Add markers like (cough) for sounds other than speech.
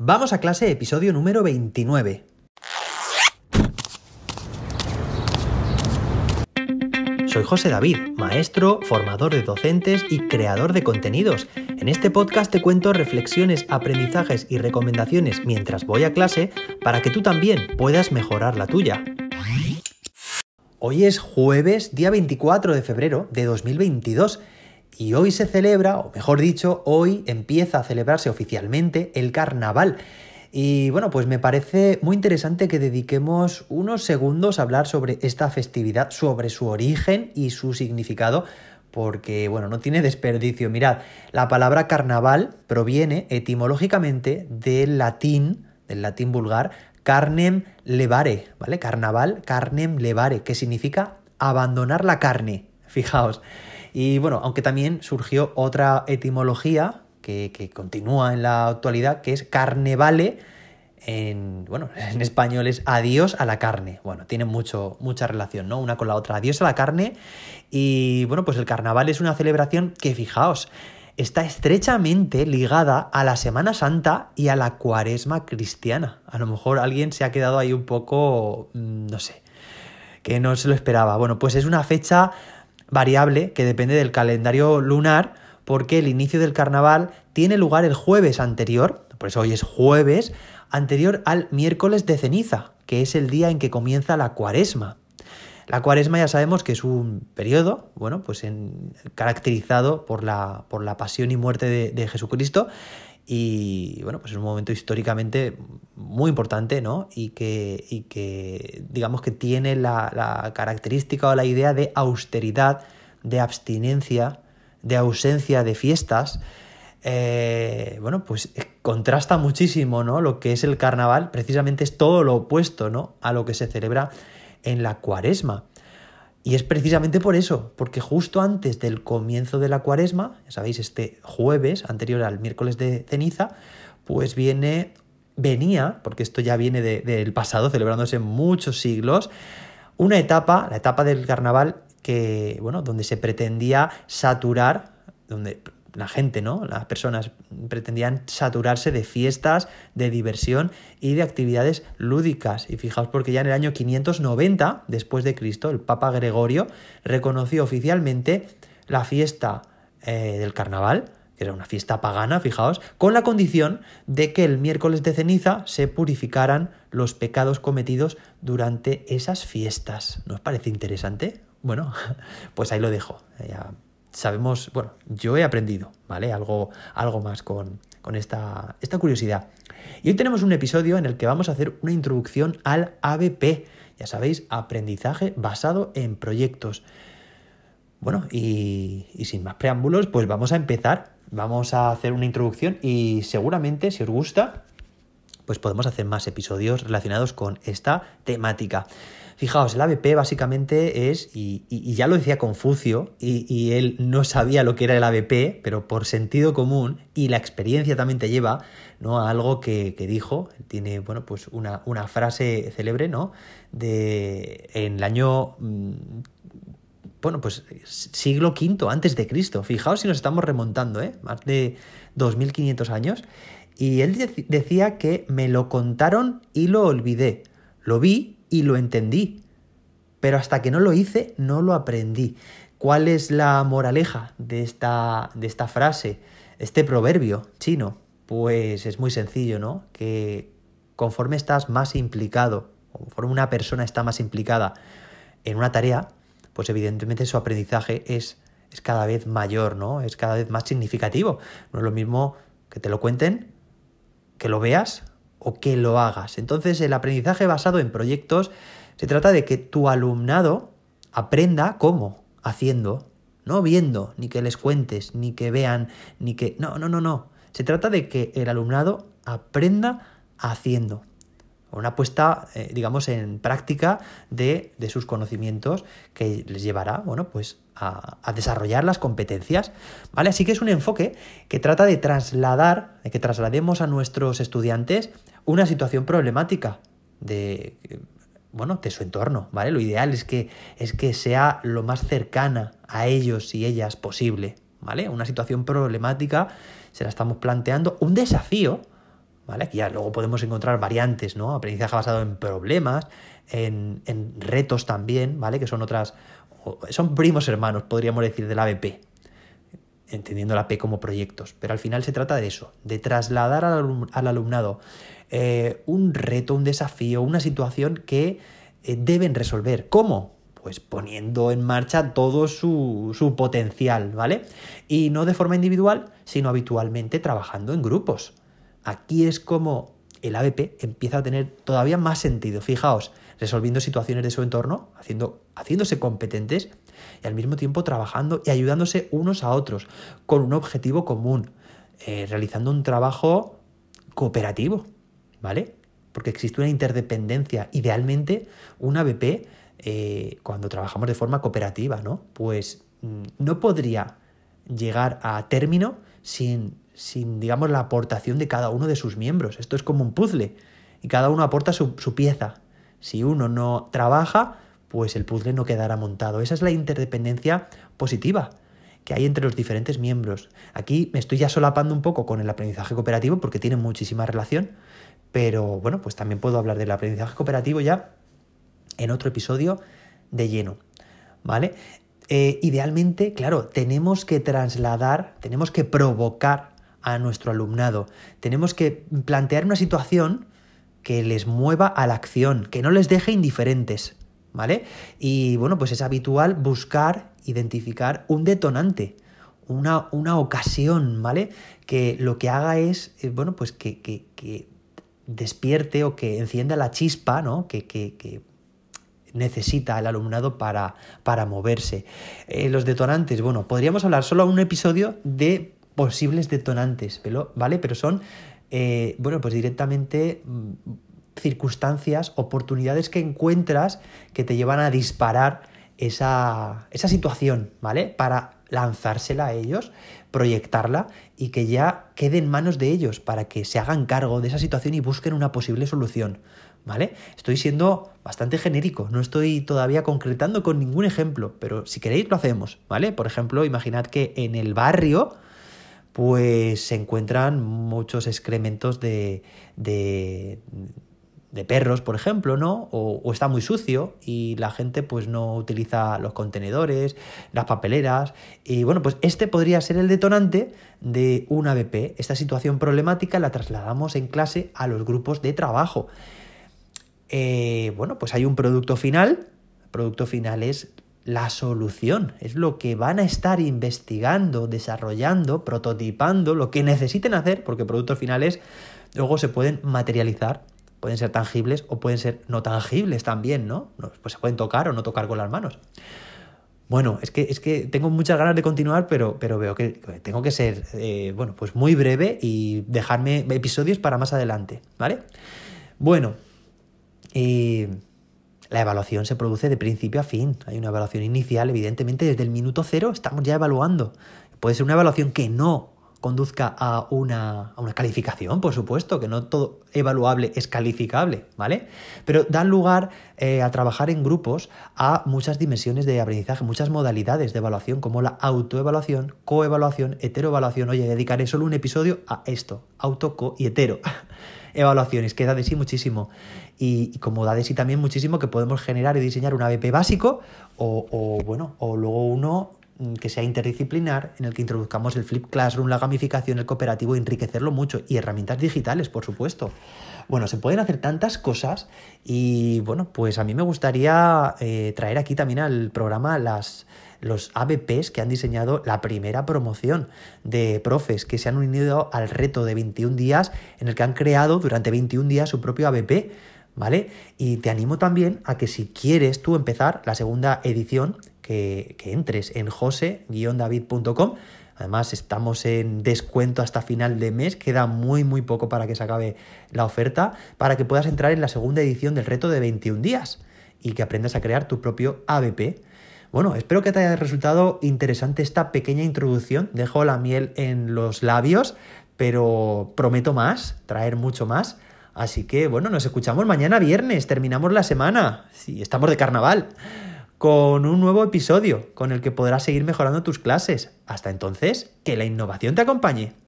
Vamos a clase, episodio número 29. Soy José David, maestro, formador de docentes y creador de contenidos. En este podcast te cuento reflexiones, aprendizajes y recomendaciones mientras voy a clase para que tú también puedas mejorar la tuya. Hoy es jueves, día 24 de febrero de 2022 y hoy se celebra, o mejor dicho, hoy empieza a celebrarse oficialmente el carnaval. Y bueno, pues me parece muy interesante que dediquemos unos segundos a hablar sobre esta festividad, sobre su origen y su significado, porque bueno, no tiene desperdicio. Mirad, la palabra carnaval proviene etimológicamente del latín, del latín vulgar, carnem levare, ¿vale? Carnaval, carnem levare, que significa abandonar la carne. (laughs) Fijaos. Y bueno, aunque también surgió otra etimología que, continúa en la actualidad, que es carnevale. En, bueno, (laughs) en español es adiós a la carne. Bueno, tiene mucho, mucha relación, ¿no? Una con la otra. Adiós a la carne. Y bueno, pues el carnaval es una celebración que, fijaos, está estrechamente ligada a la Semana Santa y a la cuaresma cristiana. A lo mejor alguien se ha quedado ahí un poco, mm, no sé, que no se lo esperaba. Bueno, pues es una fecha variable que depende del calendario lunar, porque el inicio del carnaval tiene lugar el jueves anterior, por eso hoy es jueves, anterior al miércoles de ceniza, que es el día en que comienza la cuaresma. La cuaresma ya sabemos que es un periodo, bueno, pues caracterizado por la, por la pasión y muerte de, de Jesucristo, y bueno, pues es un momento históricamente muy importante, ¿no? Y que, y que digamos que tiene la, característica o la idea de austeridad, de abstinencia, de ausencia de fiestas. Eh, bueno, pues contrasta muchísimo, ¿no? Lo que es el carnaval, precisamente es todo lo opuesto, ¿no? A lo que se celebra en la cuaresma. Y es precisamente por eso, porque justo antes del comienzo de la cuaresma, ya sabéis, este jueves anterior al miércoles de ceniza, pues viene, venía, porque esto ya viene del pasado, celebrándose muchos siglos, una etapa, la etapa del carnaval, que, bueno, donde se pretendía saturar, donde la gente, ¿no? Las personas pretendían saturarse de fiestas, de diversión y de actividades lúdicas. Y fijaos porque ya en el año 590 después de Cristo, el Papa Gregorio reconoció oficialmente la fiesta eh, del carnaval, que era una fiesta pagana, fijaos, con la condición de que el miércoles de ceniza se purificaran los pecados cometidos durante esas fiestas. ¿No os parece interesante? Bueno, (laughs) pues ahí lo dejo. Ya sabemos, bueno, yo he aprendido, ¿vale? Algo, algo más con, esta, esta curiosidad. Y hoy tenemos un episodio en el que vamos a hacer una introducción al ABP, ya sabéis, aprendizaje basado en proyectos. Bueno, y, y, sin más preámbulos, pues vamos a empezar. Vamos a hacer una introducción y seguramente, si os gusta, pues podemos hacer más episodios relacionados con esta temática. Fijaos, el ABP básicamente es, y, ya lo decía Confucio, y, él no sabía lo que era el ABP, pero por sentido común y la experiencia también te lleva ¿no? a algo que, dijo, tiene bueno, pues una, una, frase célebre, ¿no? De en el año mm, bueno, pues siglo V antes de Cristo. Fijaos si nos estamos remontando, ¿eh? Más de 2500 años. Y él decía que me lo contaron y lo olvidé. Lo vi, y lo entendí. Pero hasta que no lo hice, no lo aprendí. ¿Cuál es la moraleja de esta, de esta frase, este proverbio chino? Pues es muy sencillo, ¿no? Que conforme estás más implicado, conforme una persona está más implicada en una tarea, pues evidentemente su aprendizaje es, es cada vez mayor, ¿no? Es cada vez más significativo. No es lo mismo que te lo cuenten, que lo veas o que lo hagas. Entonces el aprendizaje basado en proyectos se trata de que tu alumnado aprenda cómo, haciendo, no viendo, ni que les cuentes, ni que vean, ni que... No, no, no, no. Se trata de que el alumnado aprenda haciendo. Una puesta, eh, digamos, en práctica de, de, sus conocimientos que les llevará, bueno, pues a, desarrollar las competencias. ¿Vale? Así que es un enfoque que trata de trasladar, de que traslademos a nuestros estudiantes una situación problemática de bueno, de su entorno, ¿vale? Lo ideal es que, es que sea lo más cercana a ellos y ellas posible, ¿vale? Una situación problemática, se la estamos planteando, un desafío, ¿vale? Aquí ya luego podemos encontrar variantes, ¿no? Aprendizaje basado en problemas, en, en retos también, ¿vale? Que son otras, son primos hermanos, podríamos decir, del ABP, entendiendo la P como proyectos. Pero al final se trata de eso, de trasladar al, alumnado eh, un reto, un desafío, una situación que eh, deben resolver. ¿Cómo? Pues poniendo en marcha todo su, su potencial, ¿vale? Y no de forma individual, sino habitualmente trabajando en grupos. Aquí es como el ABP empieza a tener todavía más sentido. Fijaos, resolviendo situaciones de su entorno, haciendo, haciéndose competentes y al mismo tiempo trabajando y ayudándose unos a otros con un objetivo común, eh, realizando un trabajo cooperativo, ¿vale? Porque existe una interdependencia. Idealmente, un ABP, eh, cuando trabajamos de forma cooperativa, ¿no? Pues mm, no podría llegar a término sin, sin, digamos, la aportación de cada uno de sus miembros. Esto es como un puzzle y cada uno aporta su pieza. Si uno no trabaja, pues el puzzle no quedará montado. Esa es la interdependencia positiva que hay entre los diferentes miembros. Aquí me estoy ya solapando un poco con el aprendizaje cooperativo porque tiene muchísima relación, pero bueno, pues también puedo hablar del aprendizaje cooperativo ya en otro episodio de lleno, ¿vale? Eh, idealmente, claro, tenemos que trasladar, tenemos que provocar a nuestro alumnado, tenemos que plantear una situación que les mueva a la acción, que no les deje indiferentes. ¿vale? Y bueno, pues es habitual buscar, identificar un detonante, una, una ocasión, ¿vale? Que lo que haga es, eh, bueno, pues que, que, despierte o que encienda la chispa, ¿no? Que, que necesita el alumnado para, para moverse. Eh, los detonantes, bueno, podríamos hablar solo un episodio de posibles detonantes, ¿vale? Pero son, eh, bueno, pues directamente mm, circunstancias, oportunidades que encuentras que te llevan a disparar esa, esa situación, ¿vale? Para lanzársela a ellos, proyectarla y que ya quede en manos de ellos para que se hagan cargo de esa situación y busquen una posible solución. ¿Vale? Estoy siendo bastante genérico, no estoy todavía concretando con ningún ejemplo, pero si queréis lo hacemos, ¿vale? Por ejemplo, imaginad que en el barrio pues se encuentran muchos excrementos de, de perros, por ejemplo, ¿no? O, está muy sucio y la gente pues no utiliza los contenedores, las papeleras. Y bueno, pues este podría ser el detonante de un ABP. Esta situación problemática la trasladamos en clase a los grupos de trabajo. Eh, bueno, pues hay un producto final. El producto final es la solución, es lo que van a estar investigando, desarrollando, prototipando, lo que necesiten hacer, porque productos finales luego se pueden materializar pueden ser tangibles o pueden ser no tangibles también, ¿no? Pues se pueden tocar o no tocar con las manos. Bueno, es que, es que tengo muchas ganas de continuar, pero, pero veo que tengo que ser, eh, bueno, pues muy breve y dejarme episodios para más adelante, ¿vale? Bueno, y la evaluación se produce de principio a fin. Hay una evaluación inicial, evidentemente, desde el minuto cero estamos ya evaluando. Puede ser una evaluación que no conduzca a una, a una, calificación, por supuesto, que no todo evaluable es calificable, ¿vale? Pero dan lugar eh, a trabajar en grupos a muchas dimensiones de aprendizaje, muchas modalidades de evaluación, como la autoevaluación, coevaluación, heteroevaluación. Oye, dedicaré solo un episodio a esto, auto, co y hetero. Evaluaciones, que da de sí muchísimo. Y, como da de sí también muchísimo que podemos generar y diseñar un ABP básico o, o bueno, o luego uno que sea interdisciplinar, en el que introduzcamos el flip classroom, la gamificación, el cooperativo, enriquecerlo mucho y herramientas digitales, por supuesto. Bueno, se pueden hacer tantas cosas y bueno, pues a mí me gustaría eh, traer aquí también al programa las, los ABPs que han diseñado la primera promoción de profes que se han unido al reto de 21 días en el que han creado durante 21 días su propio ABP. ¿Vale? Y te animo también a que si quieres tú empezar la segunda edición, que, entres en jose-david.com. Además, estamos en descuento hasta final de mes, queda muy, muy poco para que se acabe la oferta, para que puedas entrar en la segunda edición del reto de 21 días y que aprendas a crear tu propio ABP. Bueno, espero que te haya resultado interesante esta pequeña introducción. Dejo la miel en los labios, pero prometo más, traer mucho más. Así que, bueno, nos escuchamos mañana viernes, terminamos la semana. Sí, estamos de carnaval con un nuevo episodio con el que podrás seguir mejorando tus clases. Hasta entonces, que la innovación te acompañe.